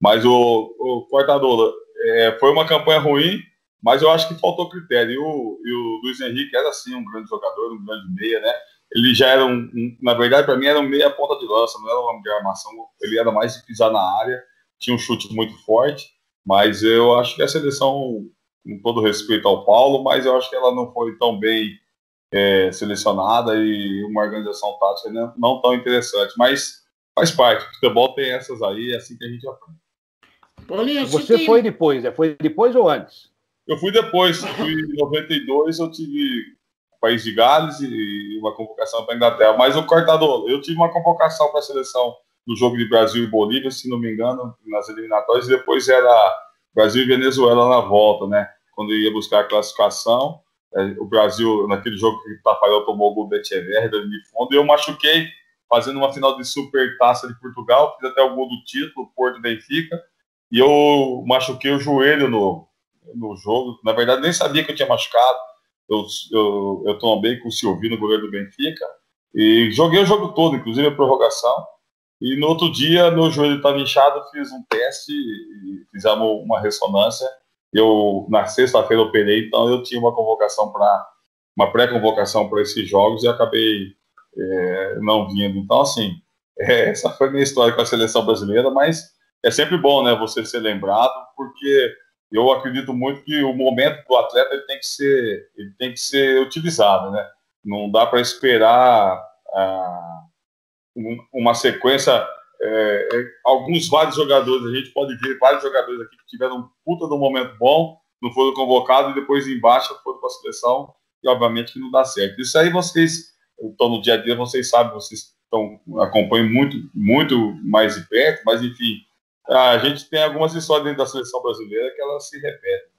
Speaker 4: Mas o, o Cortador, é, foi uma campanha ruim, mas eu acho que faltou critério. E o, e o Luiz Henrique era sim um grande jogador, um grande meia, né? Ele já era um, um na verdade, para mim era um meia ponta de lança, não era uma de armação, ele era mais de pisar na área, tinha um chute muito forte, mas eu acho que a seleção, com todo respeito ao Paulo, mas eu acho que ela não foi tão bem é, selecionada e uma organização tática né, não tão interessante, mas faz parte. O futebol tem essas aí, é assim que a gente aprende.
Speaker 2: Paulinho, você tem... foi depois, é? Foi depois ou antes?
Speaker 4: Eu fui depois, fui em 92, eu tive País de Gales e uma convocação para a Inglaterra. Mas o cortador, eu tive uma convocação para a seleção no jogo de Brasil e Bolívia, se não me engano, nas eliminatórias, e depois era Brasil e Venezuela na volta, né? Quando ia buscar a classificação. É, o Brasil, naquele jogo que o Tafarel tomou o gol do Echeverri de fundo, e eu machuquei fazendo uma final de Super Taça de Portugal, fiz até o gol do título, Porto Benfica, e eu machuquei o joelho no, no jogo. Na verdade, nem sabia que eu tinha machucado. Eu, eu, eu tombei com o Silvino, goleiro do Benfica, e joguei o jogo todo, inclusive a prorrogação. E no outro dia, meu joelho estava inchado, fiz um teste, fizemos uma ressonância, eu, na sexta-feira, operei, então eu tinha uma convocação para uma pré-convocação para esses jogos e acabei é, não vindo. Então, assim, é, essa foi a minha história com a seleção brasileira, mas é sempre bom, né, você ser lembrado, porque eu acredito muito que o momento do atleta ele tem que ser, ele tem que ser utilizado, né? Não dá para esperar ah, uma sequência é, é, alguns vários jogadores, a gente pode ver vários jogadores aqui que tiveram um puta de um momento bom, não foram convocados e depois embaixo foram para a seleção e obviamente que não dá certo. Isso aí vocês estão no dia a dia, vocês sabem, vocês estão, acompanham muito, muito mais de perto, mas enfim, a gente tem algumas histórias dentro da seleção brasileira que elas se repetem.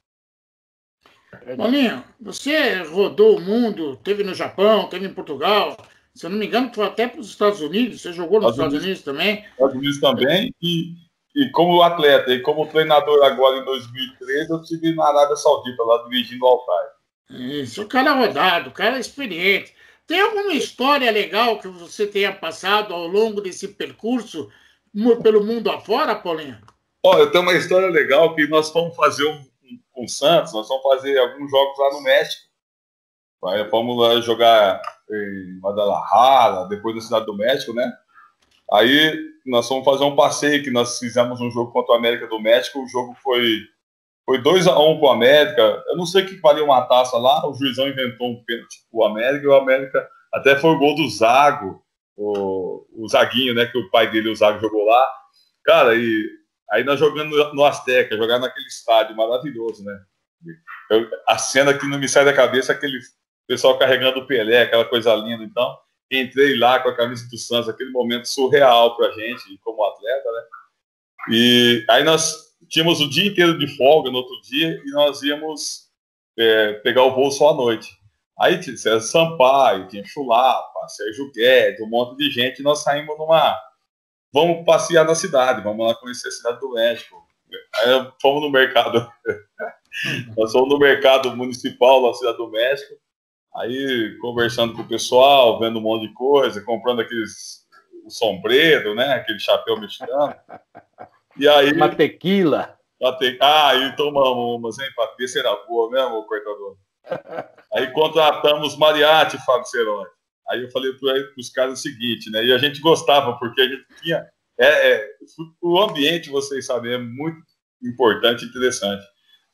Speaker 3: Bolinho, você rodou o mundo, teve no Japão, teve em Portugal, se eu não me engano, foi até para os Estados Unidos, você jogou nos Estados, Estados Unidos, também?
Speaker 4: Estados Unidos também, e, e como atleta, e como treinador agora em 2013, eu estive na Arábia Saudita, lá dirigindo o Altai.
Speaker 3: Isso, o cara é rodado, o cara é experiente. Tem alguma história legal que você tenha passado ao longo desse percurso pelo mundo afora, Paulinho?
Speaker 4: Olha, tem uma história legal que nós fomos fazer um, um, com o Santos, nós vamos fazer alguns jogos lá no México. Aí fomos lá jogar em Guadalajara, depois da Cidade do México, né? Aí nós fomos fazer um passeio que nós fizemos um jogo contra o América do México. O jogo foi foi 2 a 1 um o América. Eu não sei o que valia uma taça lá. O juizão inventou um pênalti o América e o América até foi o gol do Zago, o, o Zaguinho, né? Que o pai dele, o Zago, jogou lá. Cara, e aí nós jogando no Azteca, jogar naquele estádio maravilhoso, né? Eu, a cena que não me sai da cabeça é aquele pessoal carregando o Pelé, aquela coisa linda. Então, entrei lá com a camisa do Santos, aquele momento surreal para a gente, como atleta, né? E aí nós tínhamos o dia inteiro de folga no outro dia e nós íamos é, pegar o voo só à noite. Aí tinha César Sampaio, tinha Chulapa, Sérgio Guedes, um monte de gente, e nós saímos numa. Vamos passear na cidade, vamos lá conhecer a cidade do México. Aí fomos no mercado. nós fomos no mercado municipal da cidade do México. Aí conversando com o pessoal, vendo um monte de coisa, comprando aqueles o sombreiro, né? Aquele chapéu mexicano.
Speaker 2: E aí. Uma tequila.
Speaker 4: Te... Ah, aí tomamos umas, hein? Pra ver se era boa mesmo, cortador. Aí contratamos Mariachi, Fábio Ceroni. Aí eu falei para os caras o seguinte, né? E a gente gostava, porque a gente tinha. É, é, o ambiente, vocês sabem, é muito importante e interessante.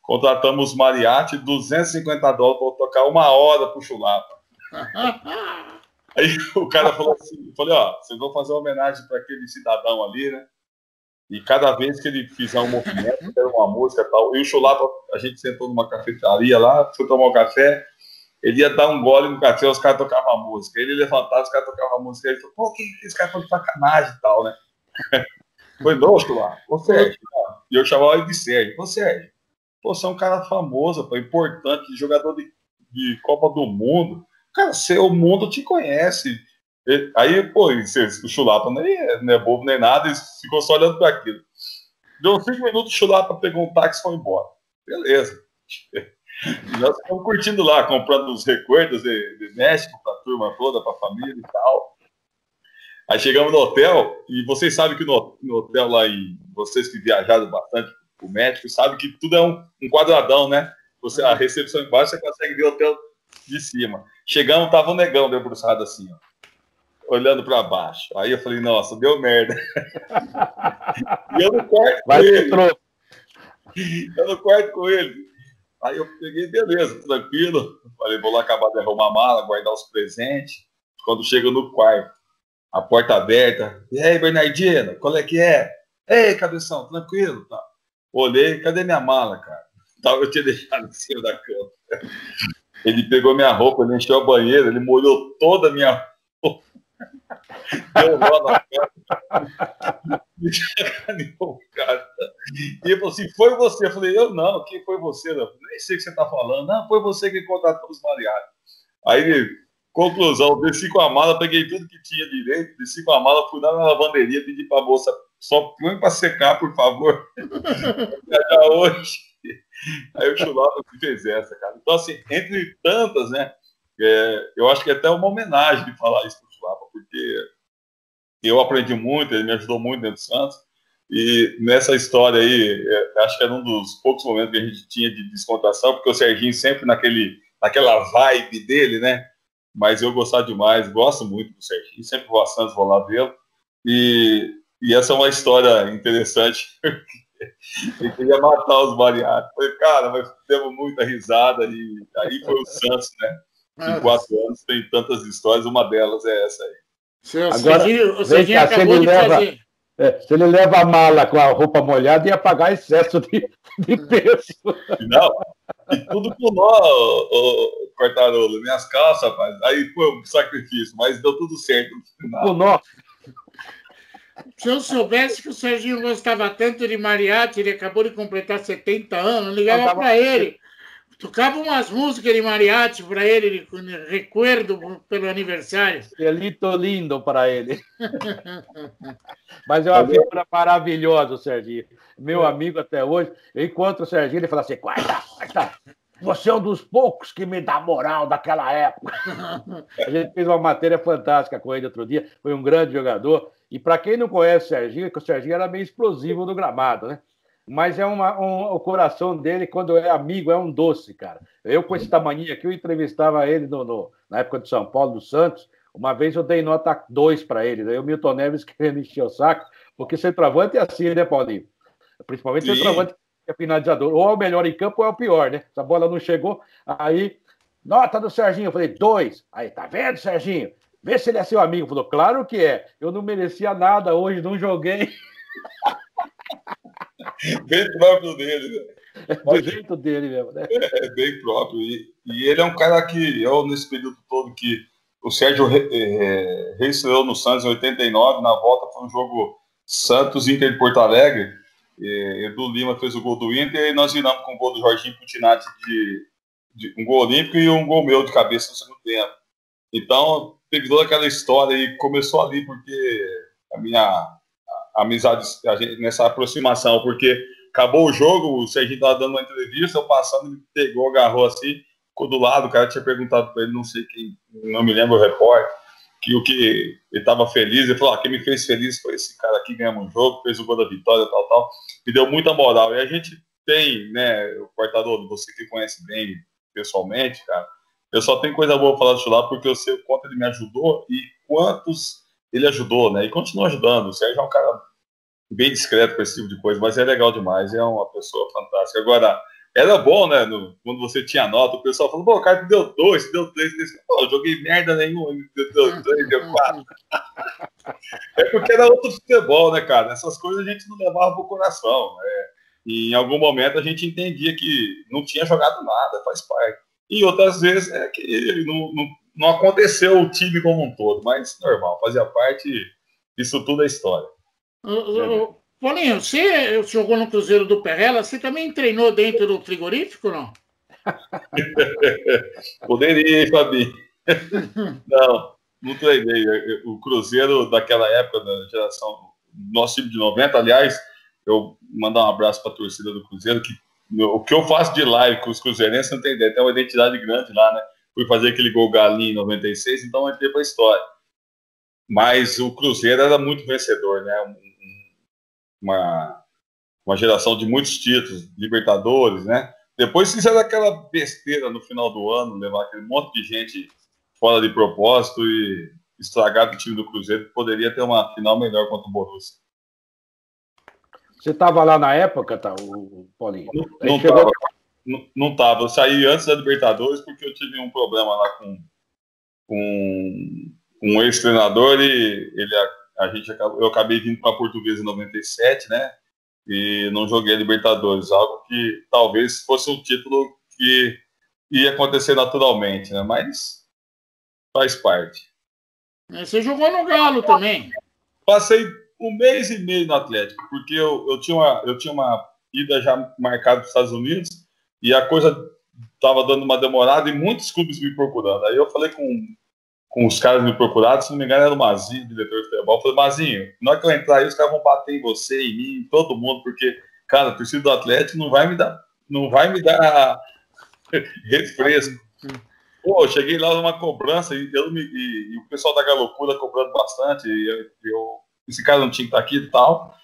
Speaker 4: Contratamos Mariachi, 250 dólares para tocar uma hora pro Chulapa. Aí o cara falou assim: falei, ó, vocês vão fazer uma homenagem para aquele cidadão ali, né? E cada vez que ele fizer um movimento, era uma música e tal, e o Chulapa, a gente sentou numa cafeteria lá, foi tomar um café, ele ia dar um gole no café, os caras tocavam a música. Ele levantava, os caras tocavam a música. Ele falou, pô, que esse cara foi de sacanagem e tal, né? foi nosso lá. Ô, Sérgio. E eu chamava ele de Sérgio. Ô, Sérgio, pô, você é um cara famoso, pô, importante, jogador de, de Copa do Mundo. Cara, seu mundo te conhece. Aí, pô, o Chulapa nem é, não é bobo nem nada, e ficou só olhando para aquilo. Deu cinco minutos, o Chulapa pegou um táxi e foi embora. Beleza. E nós ficamos curtindo lá, comprando os recuerdos de, de México para a turma toda, para a família e tal. Aí chegamos no hotel, e vocês sabem que no, no hotel lá, em, vocês que viajaram bastante o México, sabem que tudo é um, um quadradão, né? Você, a recepção embaixo, você consegue ver o hotel de cima. Chegamos, tava um negão debruçado assim, ó olhando para baixo. Aí eu falei, nossa, deu merda. e eu no quarto Vai com ele. Eu no quarto com ele. Aí eu peguei, beleza, tranquilo. Falei, vou lá acabar de arrumar a mala, guardar os presentes. Quando chego no quarto, a porta aberta. E aí, Bernardino, qual é que é? Ei, cabeção, tranquilo? Tá. Olhei, cadê minha mala, cara? Eu tinha deixado em cima da cama. Ele pegou minha roupa, ele encheu a banheira, ele molhou toda a minha. Deu nó na cara. E ele falou assim: foi você? Eu falei: eu não, quem foi você? Eu nem sei o que você está falando. Não, foi você que contratou os mariados. Aí, conclusão: desci com a mala, peguei tudo que tinha direito, desci com a mala, fui lá na lavanderia, pedi para a moça: só põe para secar, por favor. Já hoje. Aí o Chulapa fez essa, cara. Então, assim, entre tantas, né? É, eu acho que é até uma homenagem de falar isso porque eu aprendi muito, ele me ajudou muito dentro do Santos. E nessa história aí, é, acho que era um dos poucos momentos que a gente tinha de descontração, porque o Serginho sempre naquele, naquela vibe dele, né? Mas eu gostava demais, gosto muito do Serginho, sempre vou a Santos, vou lá vê-lo. E, e essa é uma história interessante. ele queria matar os bariátricos. Falei, cara, mas temos muita risada e aí foi o Santos, né? Em quatro anos tem tantas histórias, uma delas é essa aí.
Speaker 2: Agora, o Serginho acabou de leva... fazer. É, se ele leva a mala com a roupa molhada, ia pagar excesso de, de peso.
Speaker 4: Não, e tudo com nó, o, Cortarolo, minhas calças, rapaz. Aí foi um sacrifício, mas deu tudo certo
Speaker 2: Com nó.
Speaker 3: Se eu soubesse que o Serginho gostava tanto de mariachi, ele acabou de completar 70 anos, ligava para ele. Tocava umas músicas de mariachi para ele, de recuerdo pelo aniversário.
Speaker 2: Felito lindo para ele. Mas é uma tá figura maravilhosa, Serginho. Meu é. amigo até hoje. Eu encontro o Serginho, ele fala assim: guarda, guarda. Você é um dos poucos que me dá moral daquela época. A gente fez uma matéria fantástica com ele outro dia. Foi um grande jogador. E para quem não conhece o Serginho, que o Serginho era meio explosivo no gramado, né? Mas é uma, um, o coração dele, quando é amigo, é um doce, cara. Eu, com esse tamanho aqui, eu entrevistava ele no, no, na época de São Paulo, do Santos. Uma vez eu dei nota 2 para ele, daí o Milton Neves querendo encher o saco, porque centroavante é assim, né, Paulinho? Principalmente Sim. centroavante é finalizador. Ou é o melhor em campo ou é o pior, né? Se a bola não chegou, aí, nota do Serginho. Eu falei, dois. Aí, tá vendo, Serginho? Vê se ele é seu amigo. Falou, claro que é. Eu não merecia nada hoje, não joguei.
Speaker 4: bem próprio dele, né?
Speaker 2: É do jeito dele mesmo, né?
Speaker 4: É, bem próprio. E, e, ele é um cara que, eu, nesse período todo que o Sérgio é, reestreou no Santos em 89, na volta foi um jogo Santos Inter de Porto Alegre. E, Edu Lima fez o gol do Inter e nós viramos com o gol do Jorginho Putinati de, de, um gol olímpico e um gol meu de cabeça no segundo tempo. Então, teve toda aquela história e começou ali porque a minha amizade gente, nessa aproximação, porque acabou o jogo, o Serginho estava dando uma entrevista, eu passando, ele pegou, agarrou assim, ficou do lado, o cara tinha perguntado para ele, não sei quem, não me lembro o repórter, que o que ele estava feliz, ele falou, ah, quem me fez feliz foi esse cara aqui, ganhamos um jogo, fez o gol da vitória, tal, tal, me deu muita moral, e a gente tem, né, o portador, você que conhece bem pessoalmente, cara, eu só tenho coisa boa pra falar do Chulá, porque eu sei o quanto ele me ajudou e quantos ele ajudou, né, e continua ajudando, o Sérgio é um cara bem discreto com esse tipo de coisa, mas é legal demais, é uma pessoa fantástica. Agora, era bom, né? No, quando você tinha nota, o pessoal falou, pô, o cara deu dois, deu três, pô, eu joguei merda nenhuma, deu três, deu quatro. é porque era outro futebol, né, cara? Essas coisas a gente não levava pro coração. Né? E em algum momento a gente entendia que não tinha jogado nada, faz parte. E outras vezes é que não, não, não aconteceu o time como um todo, mas normal, fazia parte, isso tudo é história.
Speaker 3: Paulinho, você jogou no Cruzeiro do Perrela, você também treinou dentro do frigorífico, não?
Speaker 4: Poderia, hein, Fabi? não, não treinei. O Cruzeiro daquela época, da geração, nosso time de 90, aliás, eu mandar um abraço para a torcida do Cruzeiro, que o que eu faço de live com os cruzeirenses não tem ideia, tem uma identidade grande lá, né? Fui fazer aquele gol galinho em 96, então entrei para a história. Mas o Cruzeiro era muito vencedor, né? Uma, uma geração de muitos títulos, Libertadores, né? Depois fizeram aquela besteira no final do ano, levar aquele monte de gente fora de propósito e estragar o time do Cruzeiro, que poderia ter uma final melhor contra o Borussia.
Speaker 2: Você estava lá na época, tá, o Paulinho?
Speaker 4: Não estava. Chegou... Não, não tava. Eu saí antes da Libertadores porque eu tive um problema lá com, com um ex-treinador e ele a gente acabou, eu acabei vindo para a Portuguesa em 97, né? E não joguei a Libertadores, algo que talvez fosse um título que ia acontecer naturalmente, né? Mas faz parte.
Speaker 3: Você jogou no Galo também?
Speaker 4: Passei um mês e meio no Atlético, porque eu, eu, tinha, uma, eu tinha uma ida já marcada para os Estados Unidos e a coisa estava dando uma demorada e muitos clubes me procurando. Aí eu falei com com os caras me procuraram, se não me engano era o Mazinho, diretor de futebol. Falei, Mazinho, na hora que eu entrar aí, os caras vão bater em você, em mim, em todo mundo, porque, cara, a torcida do Atlético não vai me dar, não vai me dar refresco. Pô, eu cheguei lá numa cobrança e, eu me, e, e o pessoal da Galocura cobrando bastante, eu, eu, esse cara não tinha que estar aqui e tal.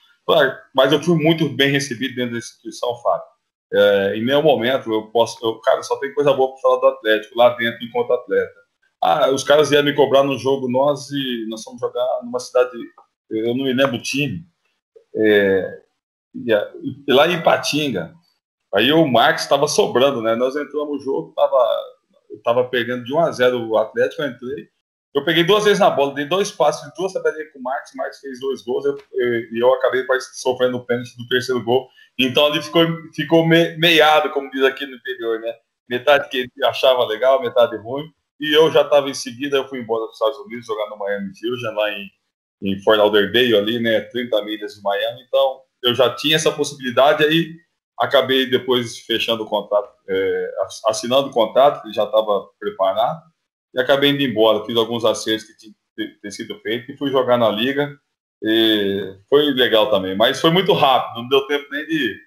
Speaker 4: Mas eu fui muito bem recebido dentro da instituição, Fábio. É, em nenhum momento eu posso. Eu, cara, só tem coisa boa para falar do Atlético lá dentro enquanto atleta. Ah, os caras iam me cobrar no jogo, nós e nós fomos jogar numa cidade, eu não me lembro o time, é, lá em Patinga. Aí o Marcos estava sobrando, né? Nós entramos no jogo, tava, tava pegando de 1 a 0 o Atlético, eu entrei. eu peguei duas vezes na bola, dei dois passos, duas tabelinhas com o Marcos, o Marcos fez dois gols, e eu, eu, acabei sofrendo o pênalti do terceiro gol. Então ali ficou, ficou me, meiado, como diz aqui no interior, né? Metade que ele achava legal, metade ruim. E eu já estava em seguida, eu fui embora para os Estados Unidos, jogar no Miami Fusion, lá em, em Fort Lauderdale, ali, né? 30 milhas de Miami. Então eu já tinha essa possibilidade, aí acabei depois fechando o contrato, é, assinando o contrato, que já estava preparado e acabei indo embora. Fiz alguns acertos que tinham ter sido feito e fui jogar na liga. E foi legal também, mas foi muito rápido, não deu tempo nem de,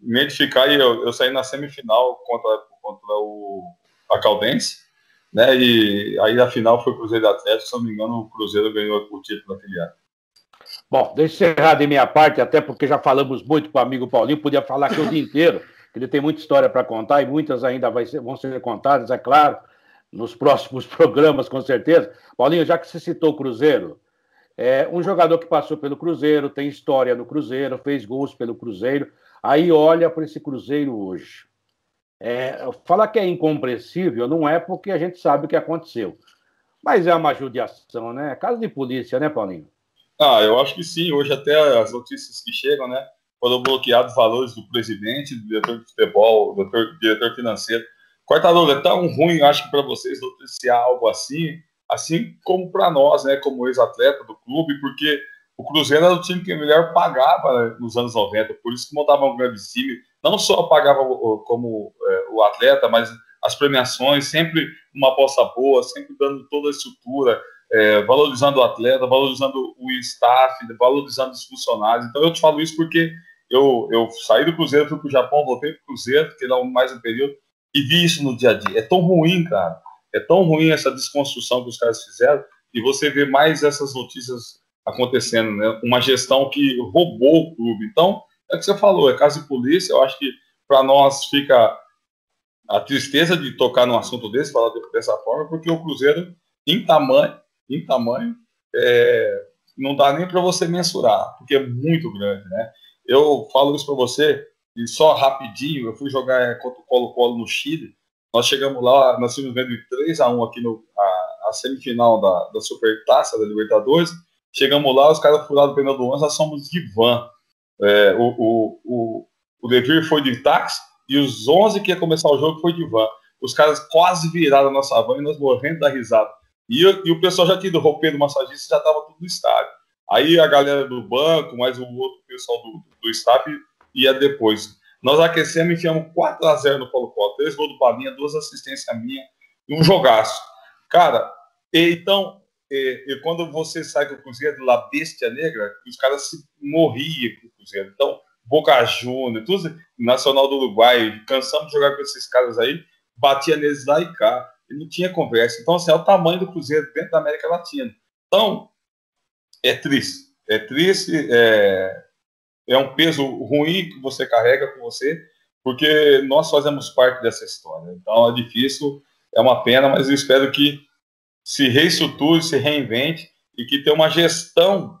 Speaker 4: nem de ficar. E eu, eu saí na semifinal contra, contra o, a Caldense, né? E aí a final foi o Cruzeiro Atlético, se não me engano, o Cruzeiro ganhou o título daquele ano.
Speaker 2: Bom, deixa eu encerrar de minha parte, até porque já falamos muito com o amigo Paulinho, podia falar aqui o dia inteiro, que ele tem muita história para contar e muitas ainda ser, vão ser contadas, é claro nos próximos programas, com certeza. Paulinho, já que você citou o Cruzeiro, é um jogador que passou pelo Cruzeiro, tem história no Cruzeiro, fez gols pelo Cruzeiro, aí olha para esse Cruzeiro hoje. É, falar que é incompreensível não é porque a gente sabe o que aconteceu, mas é uma judiação, né? Caso de polícia, né, Paulinho?
Speaker 4: Ah, eu acho que sim. Hoje até as notícias que chegam, né? Foram bloqueados valores do presidente, do diretor de futebol, do diretor financeiro Cortador, é tão ruim, acho que para vocês noticiar algo assim, assim como para nós, né, como ex-atleta do clube, porque o Cruzeiro era o time que melhor pagava né, nos anos 90, por isso que montava um grande time, não só pagava como é, o atleta, mas as premiações, sempre uma aposta boa, sempre dando toda a estrutura, é, valorizando o atleta, valorizando o staff, valorizando os funcionários. Então eu te falo isso porque eu, eu saí do Cruzeiro, fui para o Japão, voltei para o Cruzeiro, fiquei lá mais um período, e vi isso no dia a dia. É tão ruim, cara. É tão ruim essa desconstrução que os caras fizeram e você vê mais essas notícias acontecendo, né? Uma gestão que roubou o clube. Então, é o que você falou, é caso de polícia. Eu acho que para nós fica a tristeza de tocar num assunto desse, falar dessa forma, porque o Cruzeiro, em tamanho, em tamanho, é, não dá nem para você mensurar, porque é muito grande, né? Eu falo isso para você, e só rapidinho, eu fui jogar contra o Colo-Colo no Chile. Nós chegamos lá, nós tínhamos vendo 3 a 1 aqui no a, a semifinal da, da Supertaça da Libertadores. Chegamos lá, os caras furaram o pneu do ônibus, nós somos de van. É, o, o, o, o Devir foi de táxi e os 11 que ia começar o jogo foi de van. Os caras quase viraram a nossa van e nós morrendo da risada. E, e o pessoal já tinha do do massagista, já estava tudo no estádio. Aí a galera do banco, mais o outro pessoal do, do staff ia depois. Nós aquecemos e enfiamos 4 a 0 no Colo-Colo. Três gols do Palinha, duas assistências minha e um jogaço. Cara, então, e, quando você sai com o Cruzeiro lá, Bestia Negra, os caras se morriam com o Cruzeiro. Então, Boca Juniors, tudo, Nacional do Uruguai, cansamos de jogar com esses caras aí, batia neles lá e cá. E não tinha conversa. Então, assim, é o tamanho do Cruzeiro dentro da América Latina. Então, é triste. É triste. É é um peso ruim que você carrega com você, porque nós fazemos parte dessa história. Então é difícil, é uma pena, mas eu espero que se reestruture, se reinvente e que tenha uma gestão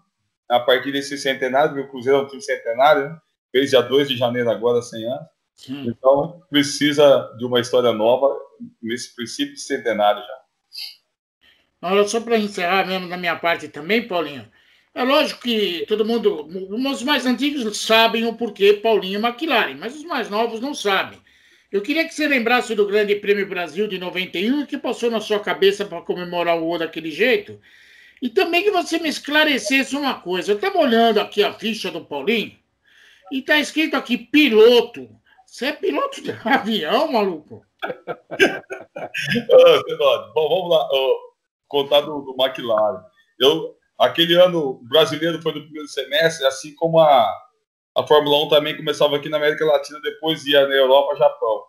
Speaker 4: a partir desse centenário, porque o Cruzeiro é um time centenário, né? fez dia 2 de janeiro agora, 100 anos. Sim. Então precisa de uma história nova nesse princípio de centenário já.
Speaker 3: Olha, só para encerrar mesmo da minha parte também, Paulinho, é lógico que todo mundo, os mais antigos sabem o porquê Paulinho McLaren, mas os mais novos não sabem. Eu queria que você lembrasse do Grande Prêmio Brasil de 91, que passou na sua cabeça para comemorar o O daquele jeito, e também que você me esclarecesse uma coisa. Eu estava olhando aqui a ficha do Paulinho, e está escrito aqui piloto. Você é piloto de avião, maluco?
Speaker 4: Bom, vamos lá. contar do, do McLaren. Eu, Aquele ano brasileiro foi no primeiro semestre, assim como a, a Fórmula 1 também começava aqui na América Latina, depois ia na Europa, Japão.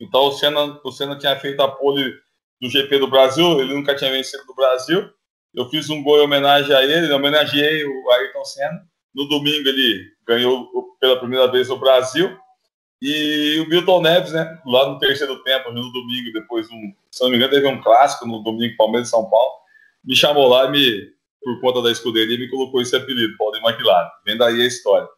Speaker 4: Então o Senna, o Senna tinha feito a pole do GP do Brasil, ele nunca tinha vencido do Brasil. Eu fiz um gol em homenagem a ele, homenageei o Ayrton Senna. No domingo ele ganhou pela primeira vez o Brasil. E o Milton Neves, né, lá no terceiro tempo, no domingo, depois, um, se não me engano, teve um clássico no domingo, Palmeiras e São Paulo me chamou lá e me, por conta da escuderia, me colocou esse apelido, Paulo de. Vem daí a história.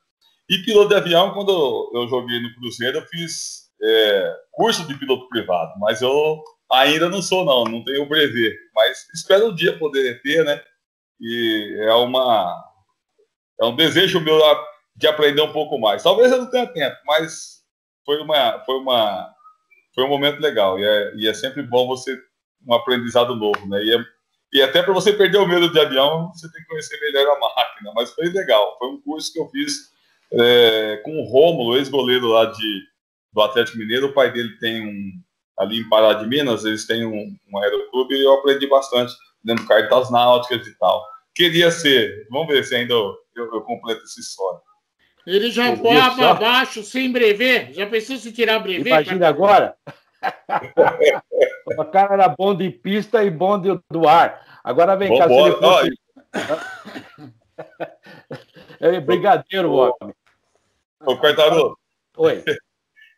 Speaker 4: E piloto de avião, quando eu joguei no Cruzeiro, eu fiz é, curso de piloto privado, mas eu Ainda não sou, não, não tenho o brevet, mas espero um dia poder ter, né? E é uma é um desejo meu de aprender um pouco mais. Talvez eu não tenha tempo, mas foi uma foi uma foi um momento legal e é, e é sempre bom você um aprendizado novo, né? E, é, e até para você perder o medo de avião, você tem que conhecer melhor a máquina. Mas foi legal. Foi um curso que eu fiz é, com o Rômulo, ex-goleiro lá de, do Atlético Mineiro. O pai dele tem um ali em Pará de Minas, eles têm um, um aeroclube e eu aprendi bastante dentro cartas náuticas e tal. Queria ser, vamos ver se ainda eu, eu, eu completo essa história.
Speaker 3: Ele já voava abaixo sem brevet. Já pensou se tirar brevet?
Speaker 2: Imagina pra... agora. o cara era bom de pista e bom de, do ar. Agora vem bom, cá, se ele fosse... é brigadeiro, o homem.
Speaker 4: Ô, Quartaro.
Speaker 2: Oi.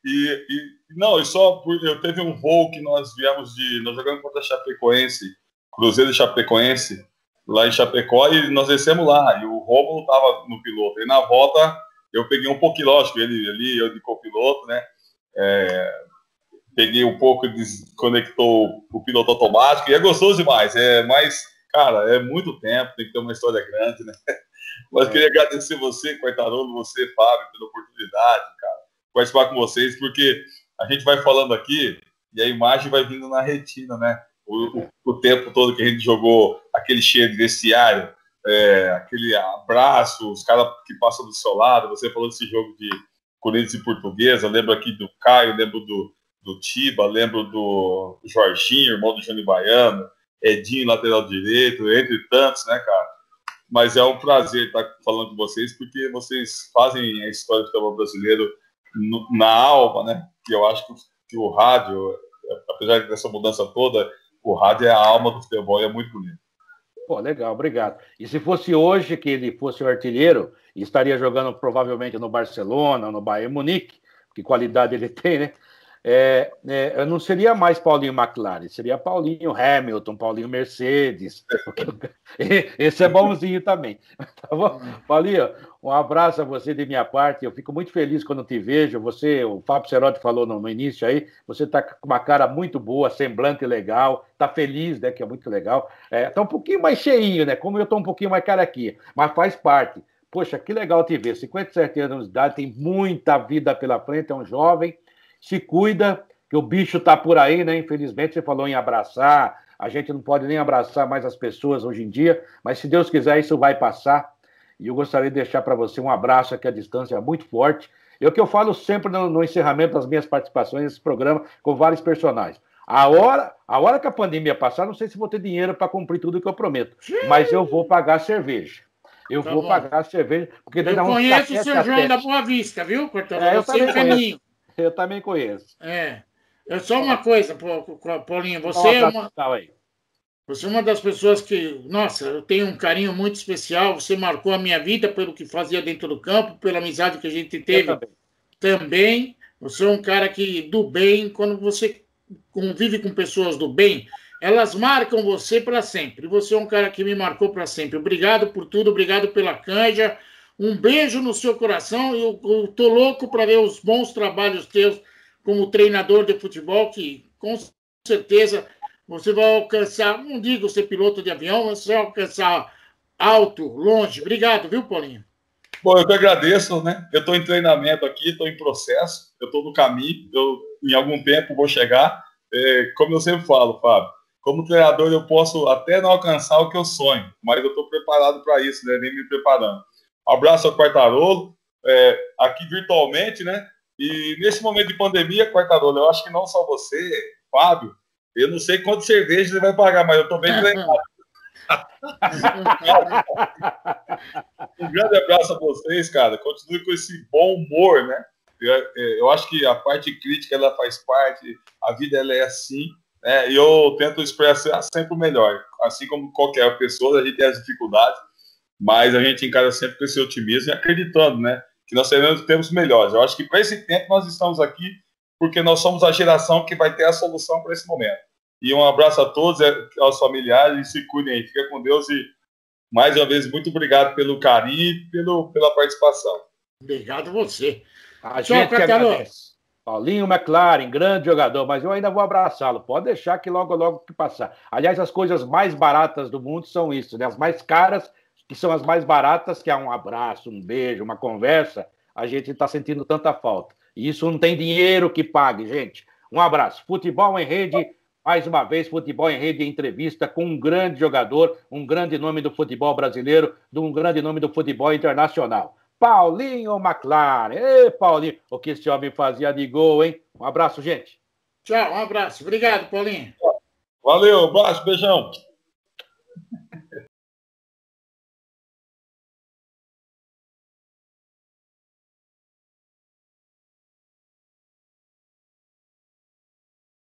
Speaker 4: E, e, não, e só eu teve um voo que nós viemos de. Nós jogamos contra Chapecoense, Cruzeiro de Chapecoense, lá em Chapecó, e nós descemos lá. E o Romulo estava no piloto. E na volta eu peguei um pouquinho, lógico, ele ali, eu de copiloto, né? É, peguei um pouco, desconectou o piloto automático, e é gostoso demais. É mais, cara, é muito tempo, tem que ter uma história grande, né? Mas é. queria agradecer você, Quartarolo, você, Fábio, pela oportunidade, cara, participar com vocês, porque a gente vai falando aqui e a imagem vai vindo na retina, né? O, o, o tempo todo que a gente jogou aquele cheiro de vestiário, é, aquele abraço, os caras que passam do seu lado, você falou desse jogo de Corinthians e Portuguesa, lembro aqui do Caio, lembro do, do Tiba, lembro do Jorginho, irmão do Júnior Baiano, Edinho, lateral direito, entre tantos, né, cara? Mas é um prazer estar falando com vocês, porque vocês fazem a história do futebol brasileiro no, na alma, né? Que eu acho que, que o rádio, apesar dessa mudança toda, o rádio é a alma do futebol e é muito bonito.
Speaker 2: Pô, legal, obrigado. E se fosse hoje que ele fosse o artilheiro, estaria jogando provavelmente no Barcelona, no Bayern Munique, que qualidade ele tem, né? É, é, não seria mais Paulinho McLaren, seria Paulinho Hamilton, Paulinho Mercedes. Esse é bonzinho também. Tá bom? Paulinho, um abraço a você de minha parte. Eu fico muito feliz quando te vejo. Você, o Fábio Cerotti falou no, no início aí, você está com uma cara muito boa, semblante legal, está feliz, né? Que é muito legal. Está é, um pouquinho mais cheinho, né? Como eu estou um pouquinho mais cara aqui, mas faz parte. Poxa, que legal te ver. 57 anos de idade, tem muita vida pela frente, é um jovem se cuida, que o bicho tá por aí, né? Infelizmente, você falou em abraçar, a gente não pode nem abraçar mais as pessoas hoje em dia, mas se Deus quiser, isso vai passar. E eu gostaria de deixar para você um abraço aqui à distância muito forte. É o que eu falo sempre no, no encerramento das minhas participações nesse programa com vários personagens. A hora, a hora que a pandemia passar, não sei se vou ter dinheiro para cumprir tudo que eu prometo, mas eu vou pagar cerveja. Eu tá vou bom. pagar cerveja, porque
Speaker 3: eu conheço o seu João da Boa Vista, viu, Cortador? É, eu, eu sei o caminho.
Speaker 2: Eu também conheço.
Speaker 3: É. É só uma coisa, Paulinho. Você é uma, você é uma das pessoas que, nossa, eu tenho um carinho muito especial. Você marcou a minha vida pelo que fazia dentro do campo, pela amizade que a gente teve também. também. Você é um cara que do bem, quando você convive com pessoas do bem, elas marcam você para sempre. Você é um cara que me marcou para sempre. Obrigado por tudo, obrigado pela canja. Um beijo no seu coração. Eu, eu tô louco para ver os bons trabalhos teus como treinador de futebol, que com certeza você vai alcançar, não digo ser piloto de avião, mas você vai alcançar alto, longe. Obrigado, viu, Paulinho?
Speaker 4: Bom, eu que agradeço, né? Eu estou em treinamento aqui, estou em processo, eu estou no caminho, eu em algum tempo vou chegar. É, como eu sempre falo, Fábio, como treinador eu posso até não alcançar o que eu sonho, mas eu estou preparado para isso, né? Nem me preparando. Abraço ao Quartarolo, é, aqui virtualmente, né? E nesse momento de pandemia, Quartarolo, eu acho que não só você, Fábio, eu não sei quanto cerveja ele vai pagar, mas eu estou bem treinado. um grande abraço a vocês, cara. Continue com esse bom humor, né? Eu, é, eu, acho que a parte crítica ela faz parte, a vida ela é assim, né? E eu tento expressar sempre o melhor. Assim como qualquer pessoa, a gente tem as dificuldades, mas a gente encara sempre com esse otimismo e acreditando, né? Que nós seremos temos melhores. Eu acho que para esse tempo nós estamos aqui porque nós somos a geração que vai ter a solução para esse momento. E um abraço a todos, é, aos familiares, e se cuidem aí. Fica com Deus e, mais uma vez, muito obrigado pelo carinho e pelo, pela participação.
Speaker 3: Obrigado você.
Speaker 2: A Tchau, gente agradece. Paulinho McLaren, grande jogador, mas eu ainda vou abraçá-lo. Pode deixar que logo, logo que passar. Aliás, as coisas mais baratas do mundo são isso, né? As mais caras, que são as mais baratas, que é um abraço, um beijo, uma conversa, a gente está sentindo tanta falta. E isso não tem dinheiro que pague, gente. Um abraço. Futebol em rede, mais uma vez, futebol em rede entrevista com um grande jogador, um grande nome do futebol brasileiro, de um grande nome do futebol internacional. Paulinho McLaren. Ê, Paulinho, o que esse homem fazia de gol, hein? Um abraço, gente.
Speaker 3: Tchau, um abraço. Obrigado, Paulinho.
Speaker 4: Valeu, um abraço, beijão.